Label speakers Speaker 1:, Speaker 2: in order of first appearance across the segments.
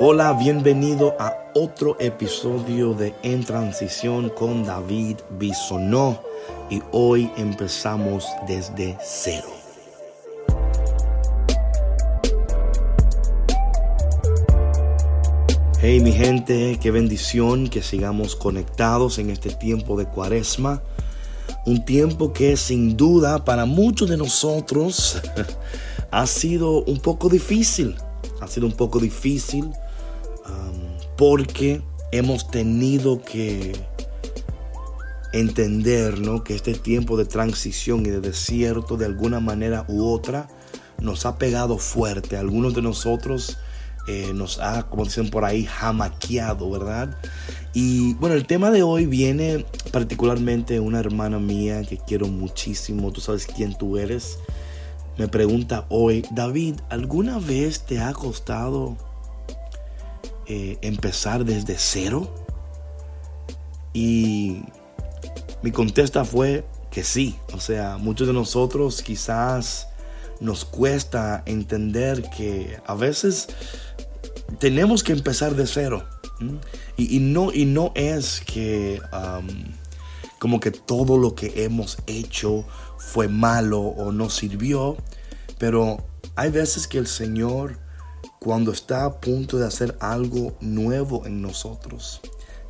Speaker 1: Hola, bienvenido a otro episodio de En Transición con David Bisonó y hoy empezamos desde cero. Hey mi gente, qué bendición que sigamos conectados en este tiempo de cuaresma. Un tiempo que sin duda para muchos de nosotros ha sido un poco difícil. Ha sido un poco difícil porque hemos tenido que entender ¿no? que este tiempo de transición y de desierto de alguna manera u otra nos ha pegado fuerte. Algunos de nosotros eh, nos ha, como dicen por ahí, jamaqueado, ¿verdad? Y bueno, el tema de hoy viene particularmente una hermana mía que quiero muchísimo, tú sabes quién tú eres. Me pregunta hoy, David, ¿alguna vez te ha costado eh, empezar desde cero? Y mi contesta fue que sí. O sea, muchos de nosotros quizás nos cuesta entender que a veces tenemos que empezar de cero. Y, no, y no es que como que todo lo que hemos hecho fue malo o no sirvió, pero hay veces que el Señor cuando está a punto de hacer algo nuevo en nosotros,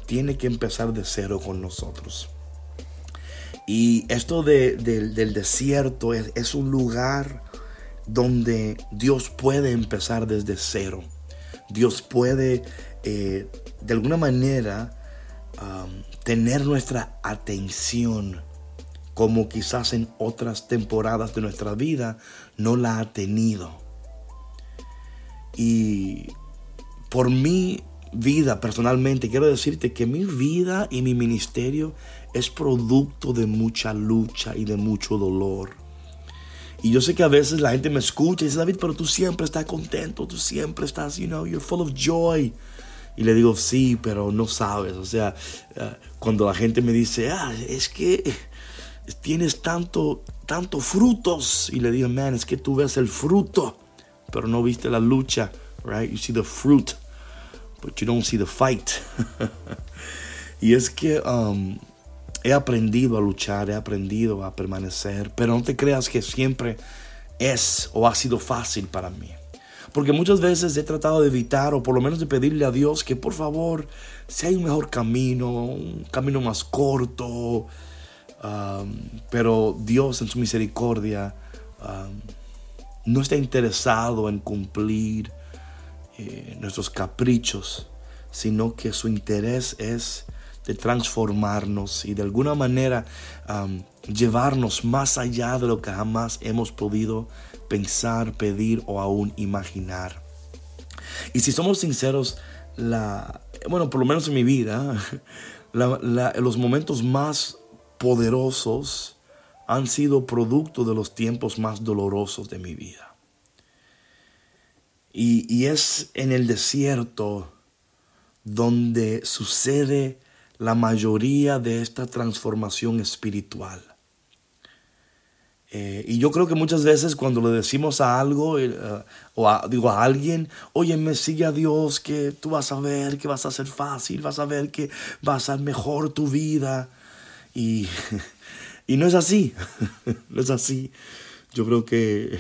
Speaker 1: tiene que empezar de cero con nosotros. Y esto del desierto es, un lugar donde Dios puede empezar desde cero. Dios puede eh, de alguna manera tener nuestra atención como quizás en otras temporadas de nuestra vida no la ha tenido. Y por mi vida personalmente, quiero decirte que mi vida y mi ministerio es producto de mucha lucha y de mucho dolor. Y yo sé que a veces la gente me escucha y dice, David, pero tú siempre estás contento, tú siempre estás, you know, you're full of joy. Y le digo, sí, pero no sabes. O sea, eh, cuando la gente me dice, ah, es que tienes tanto, tanto frutos. Y le digo, man, es que tú ves el fruto pero no viste la lucha, right? You see the fruit, but you don't see the fight. y es que um, he aprendido a luchar, he aprendido a permanecer, pero no te creas que siempre es o ha sido fácil para mí. Porque muchas veces he tratado de evitar o por lo menos de pedirle a Dios que por favor, si hay un mejor camino, un camino más corto, um, pero Dios en su misericordia um, no está interesado en cumplir eh, nuestros caprichos, sino que su interés es de transformarnos y de alguna manera llevarnos más allá de lo que jamás hemos podido pensar, pedir o aún imaginar. Y si somos sinceros, la, bueno, por lo menos en mi vida, los momentos más poderosos han sido producto de los tiempos más dolorosos de mi vida. Y, es en el desierto donde sucede la mayoría de esta transformación espiritual. Eh, y yo creo que muchas veces cuando le decimos a algo eh, o a, digo a alguien, oye, me sigue a Dios, que tú vas a ver que vas a ser fácil, vas a ver que vas a mejor tu vida. Y Y no es así, no es así. Yo creo que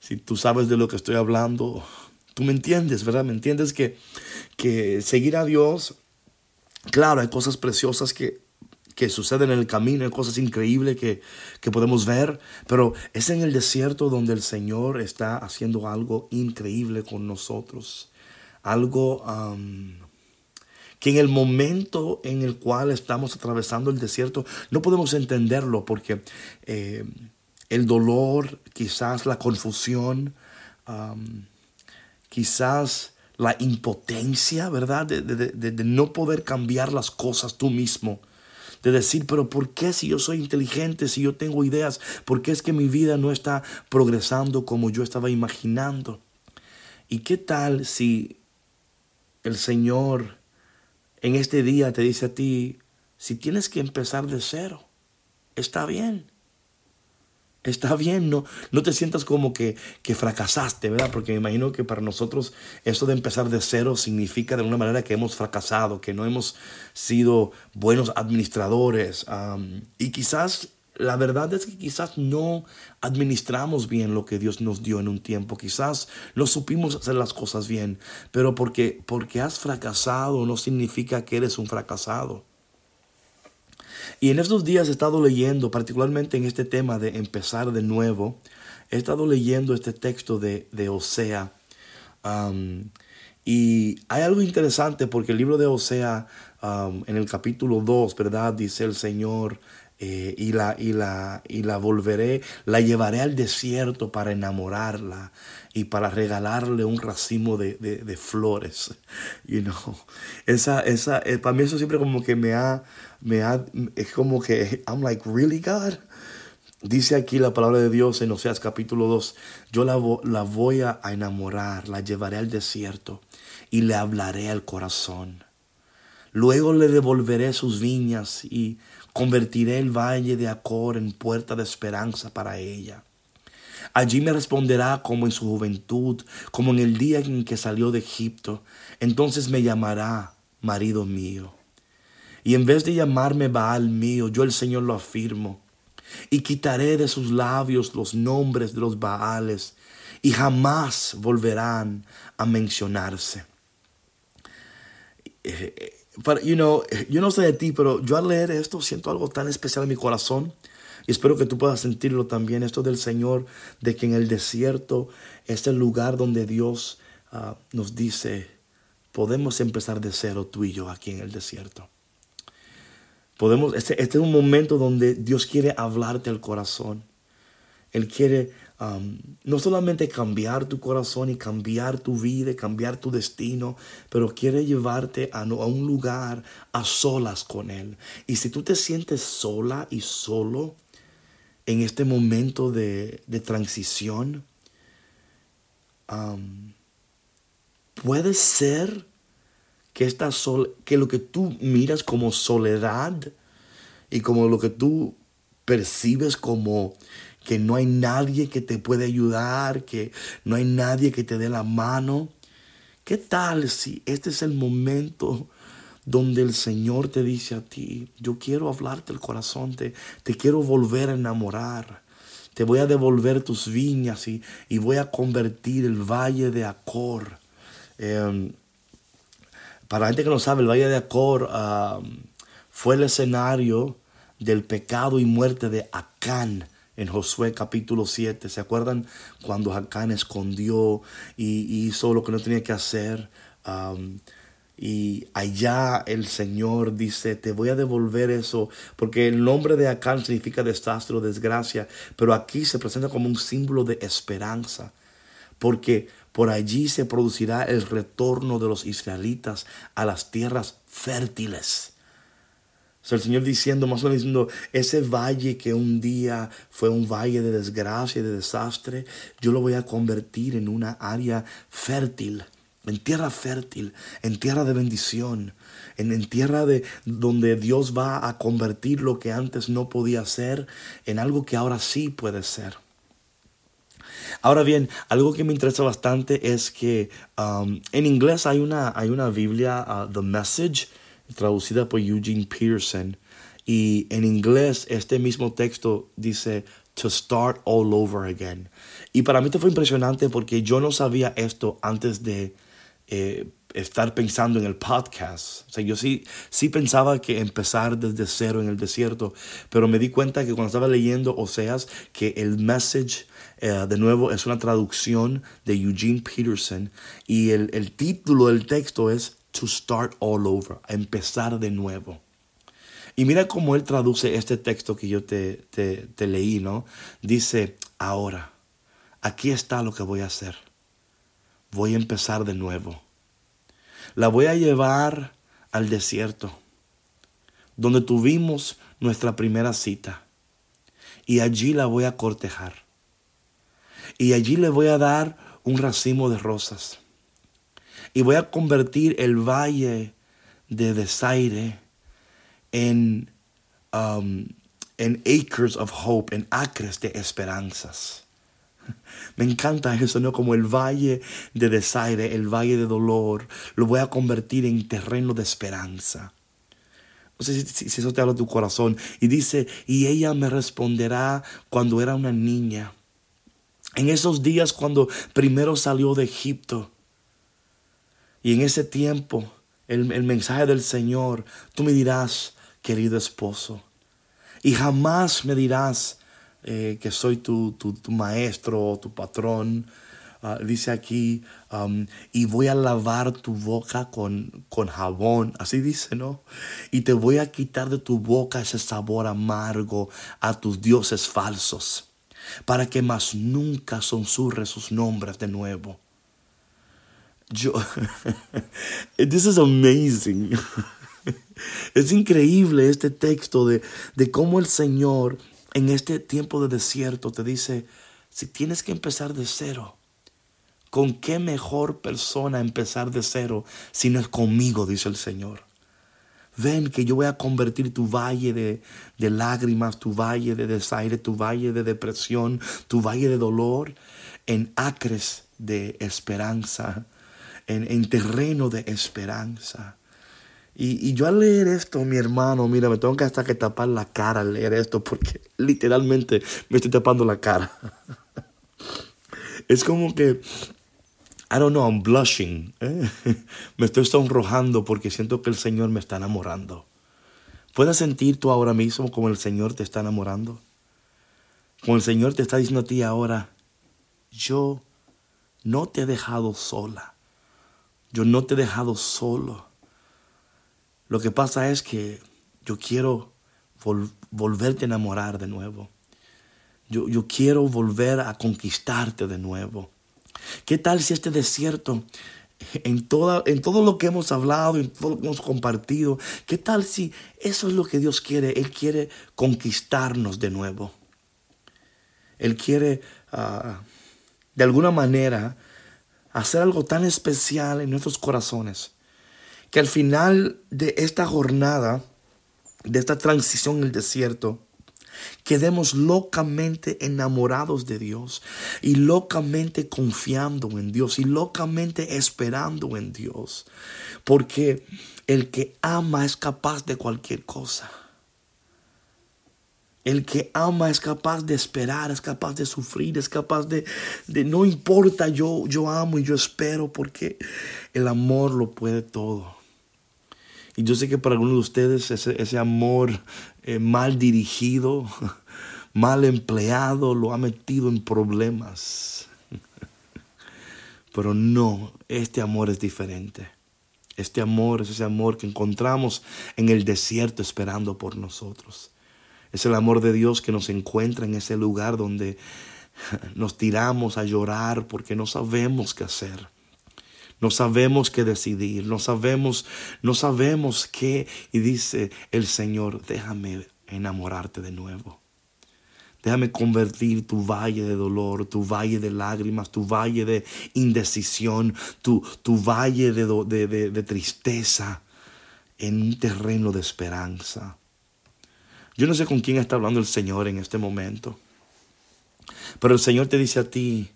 Speaker 1: si tú sabes de lo que estoy hablando, tú me entiendes, ¿verdad? Me entiendes que, que seguir a Dios, claro, hay cosas preciosas que, que suceden en el camino, hay cosas increíbles que, que, podemos ver, pero es en el desierto donde el Señor está haciendo algo increíble con nosotros, algo que en el momento en el cual estamos atravesando el desierto no podemos entenderlo porque eh, el dolor, quizás la confusión, quizás la impotencia, ¿verdad? De, no poder cambiar las cosas tú mismo. De decir, pero ¿por qué si yo soy inteligente, si yo tengo ideas, por qué es que mi vida no está progresando como yo estaba imaginando? ¿Y qué tal si el Señor en este día te dice a ti, si tienes que empezar de cero, está bien. Está bien, no, no te sientas como que, que, fracasaste, ¿verdad? Porque me imagino que para nosotros eso de empezar de cero significa de alguna manera que hemos fracasado, que no hemos sido buenos administradores. y quizás, la verdad es que quizás no administramos bien lo que Dios nos dio en un tiempo. Quizás no supimos hacer las cosas bien, pero porque, porque has fracasado no significa que eres un fracasado. Y en estos días he estado leyendo, particularmente en este tema de empezar de nuevo, he estado leyendo este texto de, de Osea. Um, y hay algo interesante porque el libro de Osea, um, en el capítulo 2, ¿verdad? Dice el Señor, eh, y, la, y, la, y la volveré, la llevaré al desierto para enamorarla y para regalarle un racimo de, de, flores. You know? esa, esa, eh, para mí eso siempre como que me ha, me ha, es como que, I'm like, really God? Dice aquí la palabra de Dios en Oseas capítulo 2, yo la, la voy a enamorar, la llevaré al desierto y le hablaré al corazón. Luego le devolveré sus viñas y convertiré el valle de Acor en puerta de esperanza para ella. Allí me responderá como en su juventud, como en el día en que salió de Egipto. Entonces me llamará marido mío. Y en vez de llamarme Baal mío, yo el Señor lo afirmo. Y quitaré de sus labios los nombres de los Baales, y jamás volverán a mencionarse. Eh, you know, yo no sé de ti, pero yo al leer esto siento algo tan especial en mi corazón. Y espero que tú puedas sentirlo también, esto del Señor, de que en el desierto es el lugar donde Dios ah, nos dice, podemos empezar de cero tú y yo aquí en el desierto. Podemos, este, este es un momento donde Dios quiere hablarte al corazón. Él quiere Um, no solamente cambiar tu corazón y cambiar tu vida, cambiar tu destino, pero quiere llevarte a, a, un lugar a solas con Él. Y si tú te sientes sola y solo en este momento de, de transición, um, puede ser que, esta sol, que lo que tú miras como soledad y como lo que tú percibes como que no hay nadie que te puede ayudar, que no hay nadie que te dé la mano. ¿Qué tal si este es el momento donde el Señor te dice a ti, yo quiero hablarte el corazón, te, te quiero volver a enamorar, te voy a devolver tus viñas y, y voy a convertir el valle de Acor. Em, para la gente que no sabe, el valle de Acor fue el escenario del pecado y muerte de Acán en Josué capítulo 7. ¿Se acuerdan cuando Jacán escondió y, hizo lo que no tenía que hacer? y allá el Señor dice, te voy a devolver eso, porque el nombre de Acán significa desastre o desgracia, pero aquí se presenta como un símbolo de esperanza, porque por allí se producirá el retorno de los israelitas a las tierras fértiles el Señor diciendo, más o menos diciendo, ese valle que un día fue un valle de desgracia y de desastre, yo lo voy a convertir en una área fértil, en tierra fértil, en tierra de bendición, en, en tierra de donde Dios va a convertir lo que antes no podía ser en algo que ahora sí puede ser. Ahora bien, algo que me interesa bastante es que um, en inglés hay una, hay una Biblia, uh, The Message, traducida por Eugene Peterson. Y en inglés este mismo texto dice to start all over again. Y para mí esto fue impresionante porque yo no sabía esto antes de eh, estar pensando en el podcast. O sea, yo sí, sí pensaba que empezar desde cero en el desierto, pero me di cuenta que cuando estaba leyendo Oseas, que el message, eh, de nuevo, es una traducción de Eugene Peterson y el, el título del texto es to start all over, empezar de nuevo. Y mira cómo él traduce este texto que yo te, te, leí, ¿no? Dice, ahora, aquí está lo que voy a hacer. Voy a empezar de nuevo. La voy a llevar al desierto, donde tuvimos nuestra primera cita. Y allí la voy a cortejar. Y allí le voy a dar un racimo de rosas y voy a convertir el valle de desaire en, um, en acres of hope, en acres de esperanzas. Me encanta eso, ¿no? Como el valle de desaire, el valle de dolor, lo voy a convertir en terreno de esperanza. No sé si, si, eso te habla tu corazón. Y dice, y ella me responderá cuando era una niña. En esos días cuando primero salió de Egipto. Y en ese tiempo, el, el mensaje del Señor, tú me dirás, querido esposo. Y jamás me dirás, eh, que soy tu, tu, tu maestro, tu patrón. Uh, dice aquí, um, y voy a lavar tu boca con, con jabón, así dice, ¿no? Y te voy a quitar de tu boca ese sabor amargo a tus dioses falsos, para que más nunca sonsurre sus nombres de nuevo. Yo, this is amazing. es increíble este texto de, de cómo el Señor en este tiempo de desierto te dice, si tienes que empezar de cero, ¿con qué mejor persona empezar de cero si no es conmigo? Dice el Señor. Ven que yo voy a convertir tu valle de, lágrimas, tu valle de desaire, tu valle de depresión, tu valle de dolor, en acres de esperanza, en, en terreno de esperanza. Y, yo al leer esto, mi hermano, mira, me tengo que hasta que tapar la cara al leer esto porque literalmente me estoy tapando la cara. es como que, I don't know, I'm blushing. ¿eh? me estoy sonrojando porque siento que el Señor me está enamorando. ¿Puedes sentir tú ahora mismo como el Señor te está enamorando? Como el Señor te está diciendo a ti ahora, yo no te he dejado sola. Yo no te he dejado solo. Lo que pasa es que yo quiero volverte a enamorar de nuevo. Yo, yo quiero volver a conquistarte de nuevo. ¿Qué tal si este desierto, en, toda, en todo lo que hemos hablado, en todo lo que hemos compartido, qué tal si eso es lo que Dios quiere? Él quiere conquistarnos de nuevo. Él quiere, ah, de alguna manera, hacer algo tan especial en nuestros corazones que al final de esta jornada, de esta transición en el desierto, quedemos locamente enamorados de Dios y locamente confiando en Dios y locamente esperando en Dios. Porque el que ama es capaz de cualquier cosa. El que ama es capaz de esperar, es capaz de sufrir, es capaz de, de no importa, yo, yo amo y yo espero porque el amor lo puede todo. Y yo sé que para algunos de ustedes ese, amor eh, mal dirigido, mal empleado, lo ha metido en problemas. Pero no, este amor es diferente. Este amor es ese amor que encontramos en el desierto esperando por nosotros. Es el amor de Dios que nos encuentra en ese lugar donde nos tiramos a llorar porque no sabemos qué hacer. No sabemos qué decidir, no sabemos, no sabemos qué. Y dice el Señor, déjame enamorarte de nuevo. Déjame convertir tu valle de dolor, tu valle de lágrimas, tu valle de indecisión, tu, tu valle de, de tristeza en un terreno de esperanza. Yo no sé con quién está hablando el Señor en este momento, pero el Señor te dice a ti,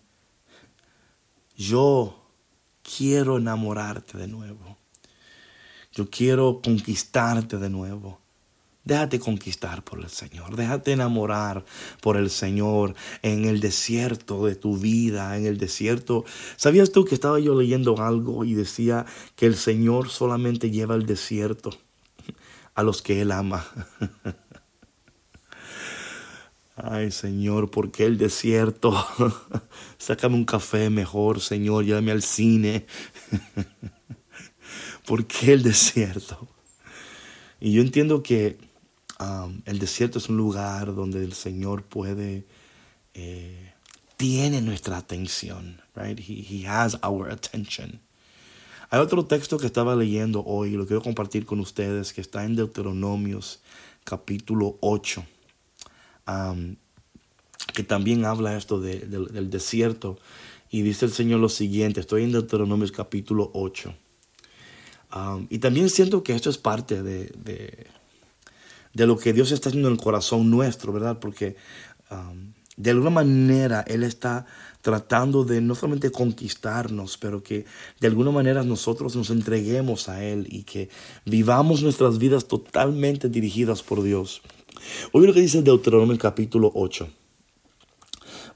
Speaker 1: yo quiero enamorarte de nuevo. Yo quiero conquistarte de nuevo. Déjate conquistar por el Señor. Déjate enamorar por el Señor en el desierto de tu vida, en el desierto. ¿Sabías tú que estaba yo leyendo algo y decía que el Señor solamente lleva el desierto a los que Él ama? Ay, Señor, ¿por qué el desierto? Sácame un café mejor, Señor, llévame al cine. ¿Por qué el desierto? Y yo entiendo que el desierto es un lugar donde el Señor puede, eh, tiene nuestra atención, right? He, has our attention. Hay otro texto que estaba leyendo hoy lo quiero compartir con ustedes que está en Deuteronomios capítulo 8 que también habla esto del desierto. Y dice el Señor lo siguiente, estoy en Deuteronomios capítulo 8. y también siento que esto es parte de, de lo que Dios está haciendo en el corazón nuestro, ¿verdad? Porque de alguna manera Él está tratando de no solamente conquistarnos, pero que de alguna manera nosotros nos entreguemos a Él y que vivamos nuestras vidas totalmente dirigidas por Dios. Oye lo que dice Deuteronomio capítulo 8.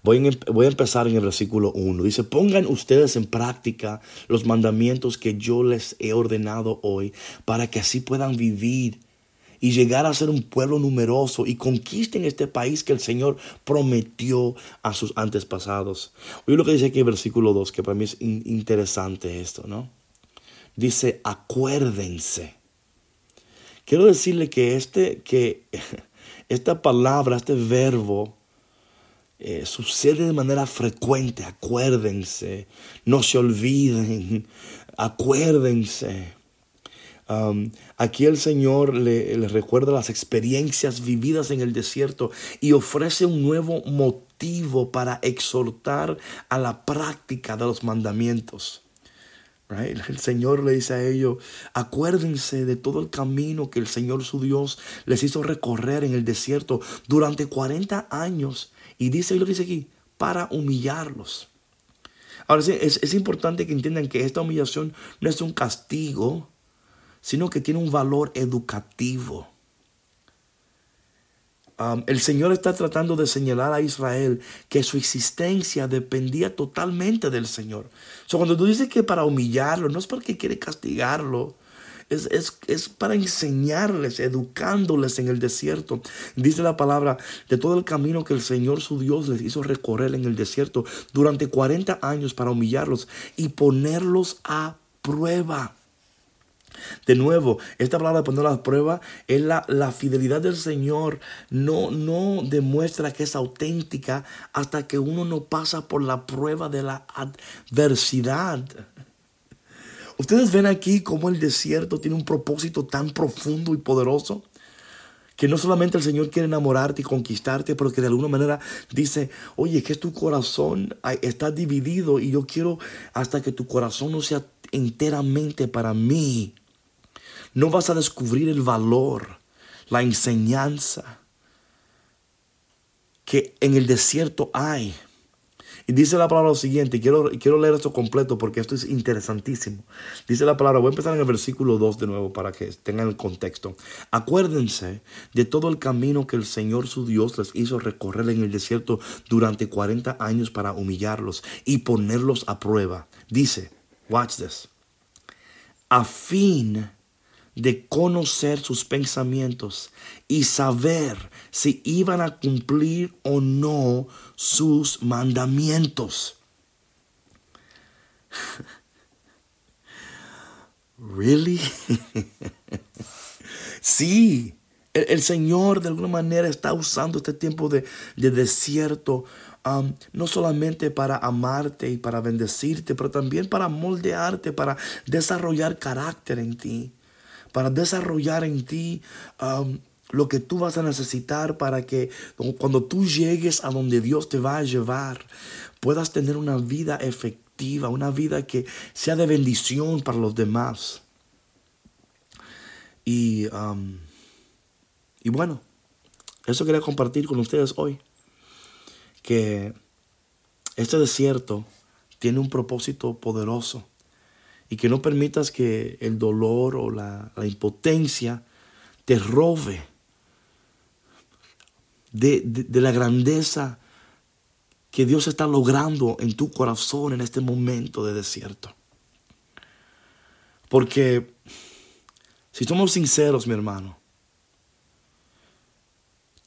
Speaker 1: Voy, voy, a empezar en el versículo 1. Dice, pongan ustedes en práctica los mandamientos que yo les he ordenado hoy para que así puedan vivir y llegar a ser un pueblo numeroso y conquisten este país que el Señor prometió a sus antepasados. Oye lo que dice aquí en versículo 2, que para mí es interesante esto, ¿no? Dice, acuérdense. Quiero decirle que, este, que esta palabra, este verbo, eh, sucede de manera frecuente. Acuérdense, no se olviden, acuérdense. Aquí el Señor le, le, recuerda las experiencias vividas en el desierto y ofrece un nuevo motivo para exhortar a la práctica de los mandamientos. El Señor le dice a ellos, acuérdense de todo el camino que el Señor su Dios les hizo recorrer en el desierto durante 40 años. Y dice lo que dice aquí, para humillarlos. Ahora sí, es, es importante que entiendan que esta humillación no es un castigo, sino que tiene un valor educativo. El Señor está tratando de señalar a Israel que su existencia dependía totalmente del Señor. So, cuando tú dices que para humillarlo, no es porque quiere castigarlo, es, es, para enseñarles, educándoles en el desierto. Dice la palabra de todo el camino que el Señor su Dios les hizo recorrer en el desierto durante 40 años para humillarlos y ponerlos a prueba. De nuevo, esta palabra de poner a prueba es la, la, fidelidad del Señor. No, no demuestra que es auténtica hasta que uno no pasa por la prueba de la adversidad. Ustedes ven aquí cómo el desierto tiene un propósito tan profundo y poderoso. Que no solamente el Señor quiere enamorarte y conquistarte, pero que de alguna manera dice, oye, que tu corazón está dividido y yo quiero hasta que tu corazón no sea enteramente para mí no vas a descubrir el valor, la enseñanza que en el desierto hay. Y dice la palabra lo siguiente, quiero, quiero leer esto completo porque esto es interesantísimo. Dice la palabra, voy a empezar en el versículo 2 de nuevo para que tengan el contexto. Acuérdense de todo el camino que el Señor su Dios les hizo recorrer en el desierto durante 40 años para humillarlos y ponerlos a prueba. Dice, watch this, a fin de conocer sus pensamientos y saber si iban a cumplir o no sus mandamientos. ¿Really? sí, el, Señor de alguna manera está usando este tiempo de, desierto um, no solamente para amarte y para bendecirte, pero también para moldearte, para desarrollar carácter en ti para desarrollar en ti lo que tú vas a necesitar para que cuando tú llegues a donde Dios te va a llevar, puedas tener una vida efectiva, una vida que sea de bendición para los demás. Y, y bueno, eso quería compartir con ustedes hoy, que este desierto tiene un propósito poderoso y que no permitas que el dolor o la, impotencia te robe de, la grandeza que Dios está logrando en tu corazón en este momento de desierto. Porque si somos sinceros, mi hermano,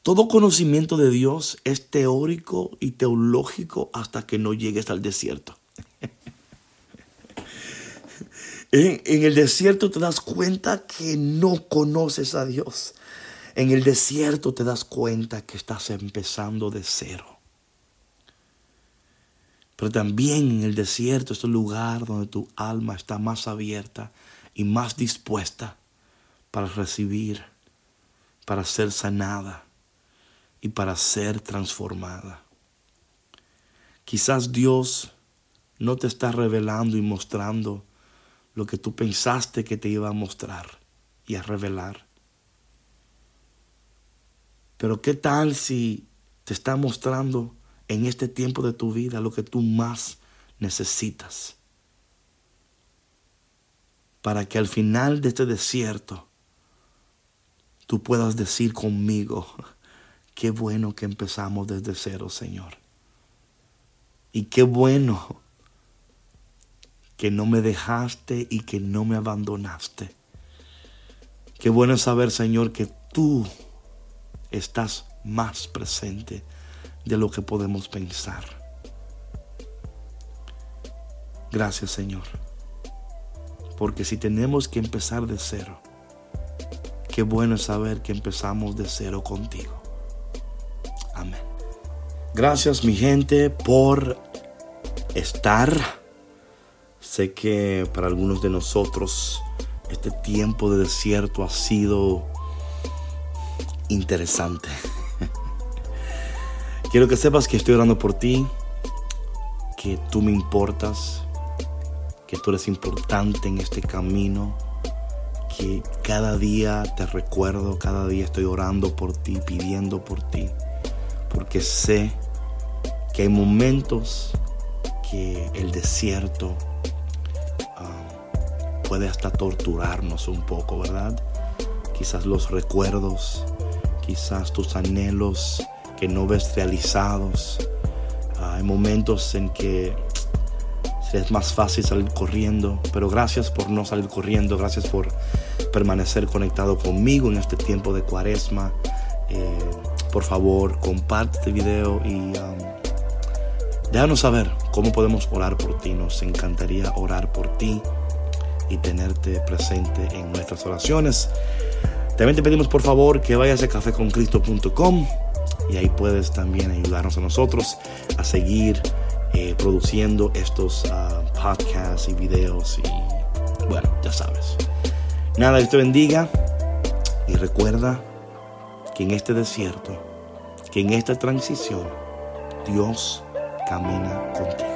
Speaker 1: todo conocimiento de Dios es teórico y teológico hasta que no llegues al desierto. En, el desierto te das cuenta que no conoces a Dios. En el desierto te das cuenta que estás empezando de cero. Pero también en el desierto es el lugar donde tu alma está más abierta y más dispuesta para recibir, para ser sanada y para ser transformada. Quizás Dios no te está revelando y mostrando lo que tú pensaste que te iba a mostrar y a revelar. Pero ¿qué tal si te está mostrando en este tiempo de tu vida lo que tú más necesitas? Para que al final de este desierto tú puedas decir conmigo, qué bueno que empezamos desde cero, Señor. Y qué bueno que no me dejaste y que no me abandonaste. Qué bueno saber, Señor, que tú estás más presente de lo que podemos pensar. Gracias, Señor. Porque si tenemos que empezar de cero, qué bueno saber que empezamos de cero contigo. Amén. Gracias, mi gente, por estar Sé que para algunos de nosotros este tiempo de desierto ha sido interesante. Quiero que sepas que estoy orando por ti, que tú me importas, que tú eres importante en este camino, que cada día te recuerdo, cada día estoy orando por ti, pidiendo por ti, porque sé que hay momentos que el desierto puede hasta torturarnos un poco, ¿verdad? Quizás los recuerdos, quizás tus anhelos que no ves realizados. hay momentos en que es más fácil salir corriendo, pero gracias por no salir corriendo, gracias por permanecer conectado conmigo en este tiempo de cuaresma. Eh, por favor, comparte este video y um, déjanos saber cómo podemos orar por ti. Nos encantaría orar por ti y tenerte presente en nuestras oraciones. También te pedimos por favor que vayas a caféconcristo.com y ahí puedes también ayudarnos a nosotros a seguir eh, produciendo estos ah, podcasts y videos y bueno, ya sabes. Nada, Dios te bendiga y recuerda que en este desierto, que en esta transición, Dios camina contigo.